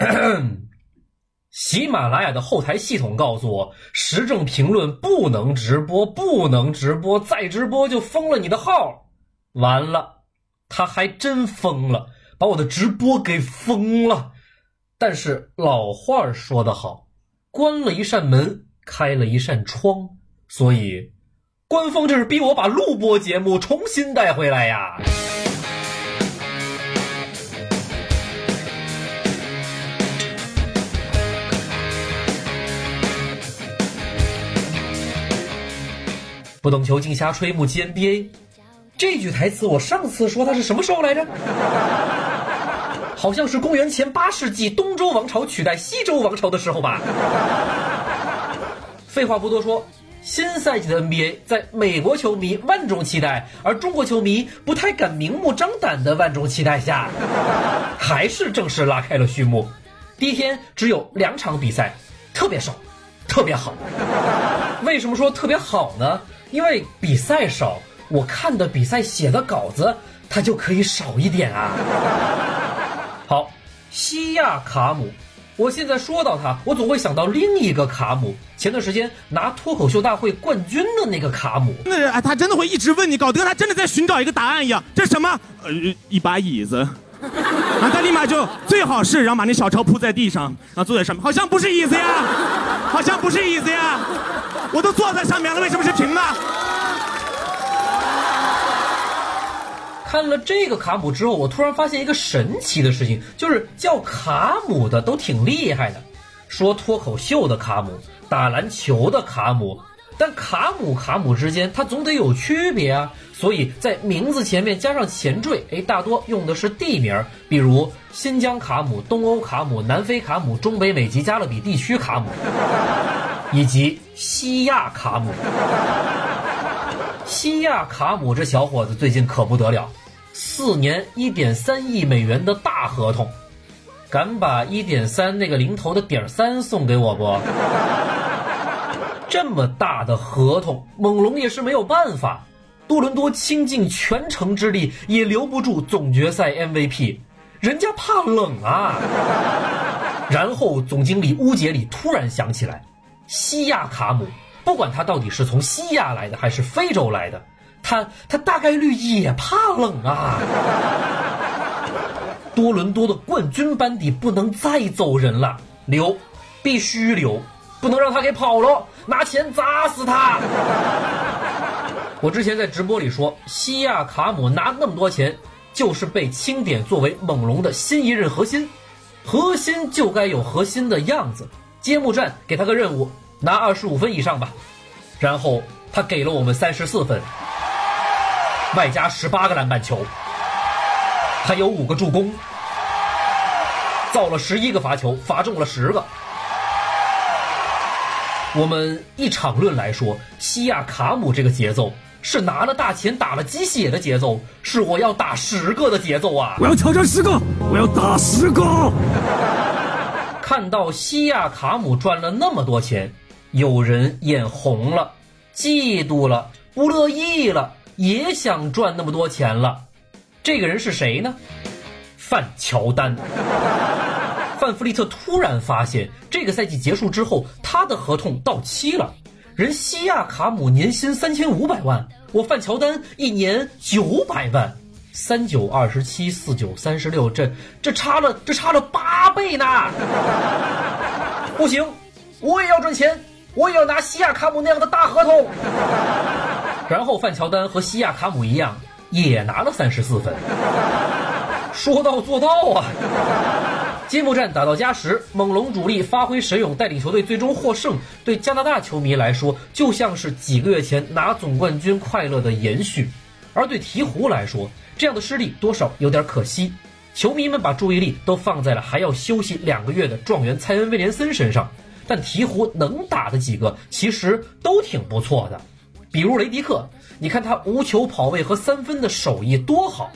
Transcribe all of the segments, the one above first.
喜马拉雅的后台系统告诉我，时政评论不能直播，不能直播，再直播就封了你的号。完了，他还真封了，把我的直播给封了。但是老话说得好，关了一扇门，开了一扇窗，所以官方这是逼我把录播节目重新带回来呀。不懂球，竟瞎吹。目击 NBA，这句台词我上次说它是什么时候来着？好像是公元前八世纪东周王朝取代西周王朝的时候吧。废话不多说，新赛季的 NBA 在美国球迷万众期待，而中国球迷不太敢明目张胆的万众期待下，还是正式拉开了序幕。第一天只有两场比赛，特别少，特别好。为什么说特别好呢？因为比赛少，我看的比赛写的稿子它就可以少一点啊。好，西亚卡姆，我现在说到他，我总会想到另一个卡姆，前段时间拿脱口秀大会冠军的那个卡姆。那哎，他真的会一直问你，搞得他真的在寻找一个答案一样。这什么？呃，一把椅子。啊，他立马就最好是，然后把那小抄铺在地上，然后坐在上面，好像不是椅子呀，好像不是椅子呀。我都坐在上面了，为什么是平的？看了这个卡姆之后，我突然发现一个神奇的事情，就是叫卡姆的都挺厉害的，说脱口秀的卡姆，打篮球的卡姆，但卡姆卡姆之间它总得有区别啊，所以在名字前面加上前缀，哎，大多用的是地名，比如新疆卡姆、东欧卡姆、南非卡姆、中北美及加勒比地区卡姆。以及西亚卡姆，西亚卡姆这小伙子最近可不得了，四年一点三亿美元的大合同，敢把一点三那个零头的点三送给我不？这么大的合同，猛龙也是没有办法，多伦多倾尽全城之力也留不住总决赛 MVP，人家怕冷啊。然后总经理乌杰里突然想起来。西亚卡姆，不管他到底是从西亚来的还是非洲来的，他他大概率也怕冷啊。多伦多的冠军班底不能再走人了，留，必须留，不能让他给跑了，拿钱砸死他。我之前在直播里说，西亚卡姆拿那么多钱，就是被清点作为猛龙的新一任核心，核心就该有核心的样子。揭幕战给他个任务，拿二十五分以上吧。然后他给了我们三十四分，外加十八个篮板球，还有五个助攻，造了十一个罚球，罚中了十个。我们一场论来说，西亚卡姆这个节奏是拿了大钱打了鸡血的节奏，是我要打十个的节奏啊！我要挑战十个，我要打十个。看到西亚卡姆赚了那么多钱，有人眼红了，嫉妒了，不乐意了，也想赚那么多钱了。这个人是谁呢？范乔丹。范弗利特突然发现，这个赛季结束之后，他的合同到期了。人西亚卡姆年薪三千五百万，我范乔丹一年九百万。三九二十七，四九三十六，这这差了这差了八倍呢！不行，我也要赚钱，我也要拿西亚卡姆那样的大合同。然后范乔丹和西亚卡姆一样，也拿了三十四分。说到做到啊！揭幕战打到加时，猛龙主力发挥神勇，带领球队最终获胜。对加拿大球迷来说，就像是几个月前拿总冠军快乐的延续；而对鹈鹕来说，这样的失利多少有点可惜，球迷们把注意力都放在了还要休息两个月的状元蔡恩·威廉森身上，但鹈鹕能打的几个其实都挺不错的，比如雷迪克，你看他无球跑位和三分的手艺多好，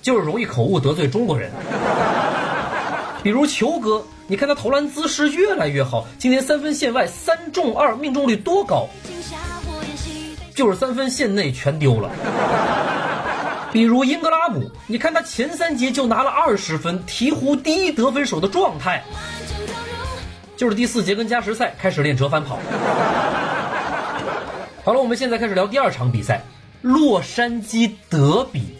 就是容易口误得罪中国人。比如球哥，你看他投篮姿势越来越好，今年三分线外三中二命中率多高，就是三分线内全丢了。比如英格拉姆，你看他前三节就拿了二十分，鹈鹕第一得分手的状态，就是第四节跟加时赛开始练折返跑。好了，我们现在开始聊第二场比赛，洛杉矶德比。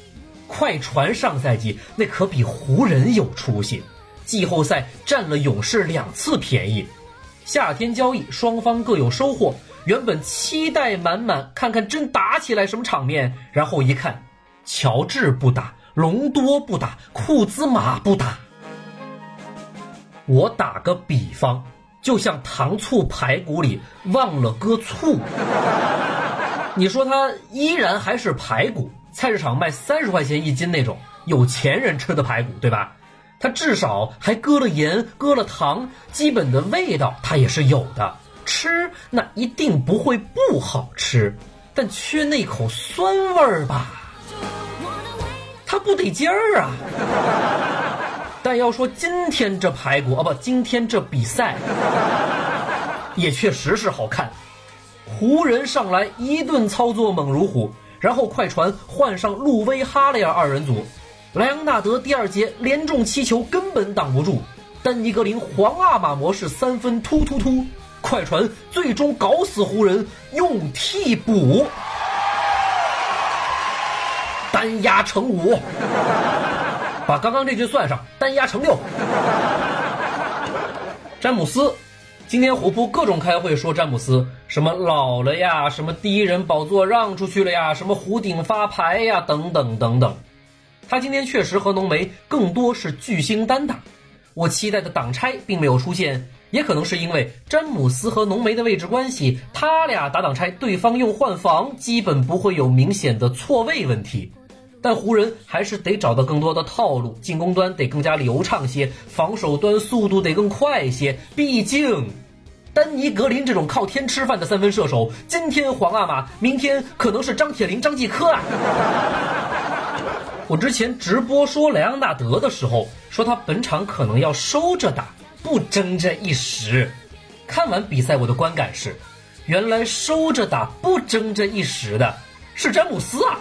快船上赛季那可比湖人有出息，季后赛占了勇士两次便宜。夏天交易，双方各有收获，原本期待满满，看看真打起来什么场面。然后一看，乔治不打，隆多不打，库兹马不打。我打个比方，就像糖醋排骨里忘了搁醋。你说它依然还是排骨，菜市场卖三十块钱一斤那种有钱人吃的排骨，对吧？它至少还搁了盐，搁了糖，基本的味道它也是有的。吃那一定不会不好吃，但缺那口酸味儿吧？它不得劲儿啊！但要说今天这排骨啊，不，今天这比赛也确实是好看。湖人上来一顿操作猛如虎，然后快船换上路威哈雷尔二人组，莱昂纳德第二节连中七球根本挡不住，丹尼格林皇阿玛模式三分突突突，快船最终搞死湖人用替补，单压成五，把刚刚这句算上，单压成六，詹姆斯。今天虎扑各种开会说詹姆斯什么老了呀，什么第一人宝座让出去了呀，什么弧顶发牌呀，等等等等。他今天确实和浓眉更多是巨星单打，我期待的挡拆并没有出现，也可能是因为詹姆斯和浓眉的位置关系，他俩打挡拆，对方用换防，基本不会有明显的错位问题。但湖人还是得找到更多的套路，进攻端得更加流畅些，防守端速度得更快些。毕竟，丹尼格林这种靠天吃饭的三分射手，今天皇阿玛，明天可能是张铁林、张继科啊！我之前直播说莱昂纳德的时候，说他本场可能要收着打，不争这一时。看完比赛，我的观感是，原来收着打不争这一时的是詹姆斯啊！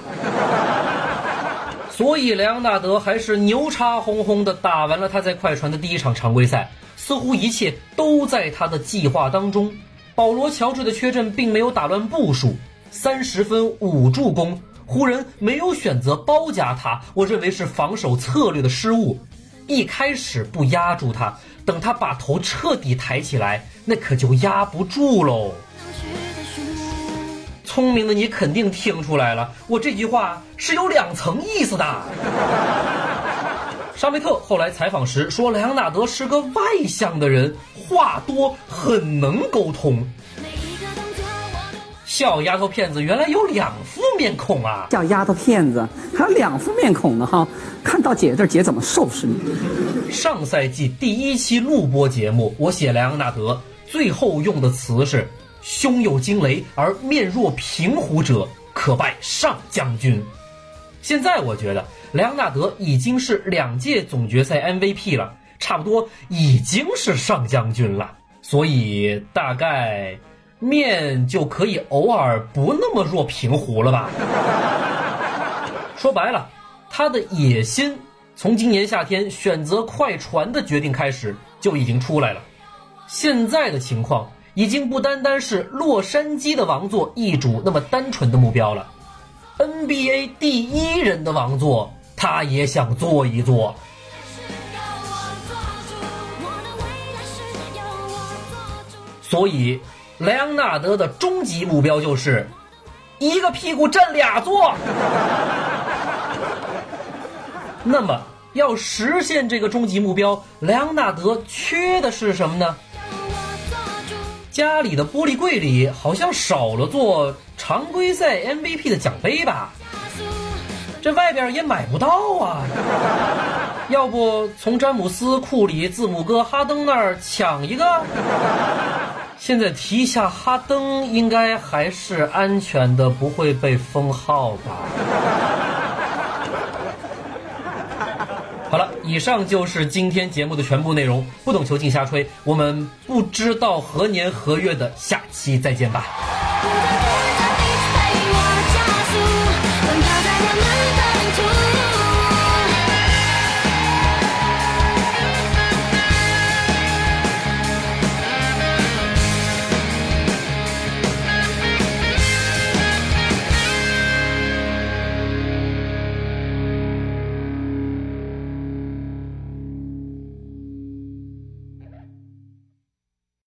所以，莱昂纳德还是牛叉哄哄的打完了他在快船的第一场常规赛，似乎一切都在他的计划当中。保罗·乔治的缺阵并没有打乱部署，三十分五助攻，湖人没有选择包夹他，我认为是防守策略的失误。一开始不压住他，等他把头彻底抬起来，那可就压不住喽。聪明的你肯定听出来了，我这句话是有两层意思的。沙梅特后来采访时说，莱昂纳德是个外向的人，话多，很能沟通。小丫头片子原来有两副面孔啊！小丫头片子还有两副面孔呢哈！看到姐这姐怎么收拾你？上赛季第一期录播节目，我写莱昂纳德，最后用的词是。胸有惊雷而面若平湖者，可拜上将军。现在我觉得莱昂纳德已经是两届总决赛 MVP 了，差不多已经是上将军了，所以大概面就可以偶尔不那么若平湖了吧。说白了，他的野心从今年夏天选择快船的决定开始就已经出来了。现在的情况。已经不单单是洛杉矶的王座易主那么单纯的目标了，NBA 第一人的王座，他也想坐一做。所以，莱昂纳德的终极目标就是一个屁股占俩座。那么，要实现这个终极目标，莱昂纳德缺的是什么呢？家里的玻璃柜里好像少了座常规赛 MVP 的奖杯吧？这外边也买不到啊！要不从詹姆斯、库里、字母哥、哈登那儿抢一个？现在提一下哈登，应该还是安全的，不会被封号吧？好了，以上就是今天节目的全部内容。不懂球，尽瞎吹。我们不知道何年何月的下期再见吧。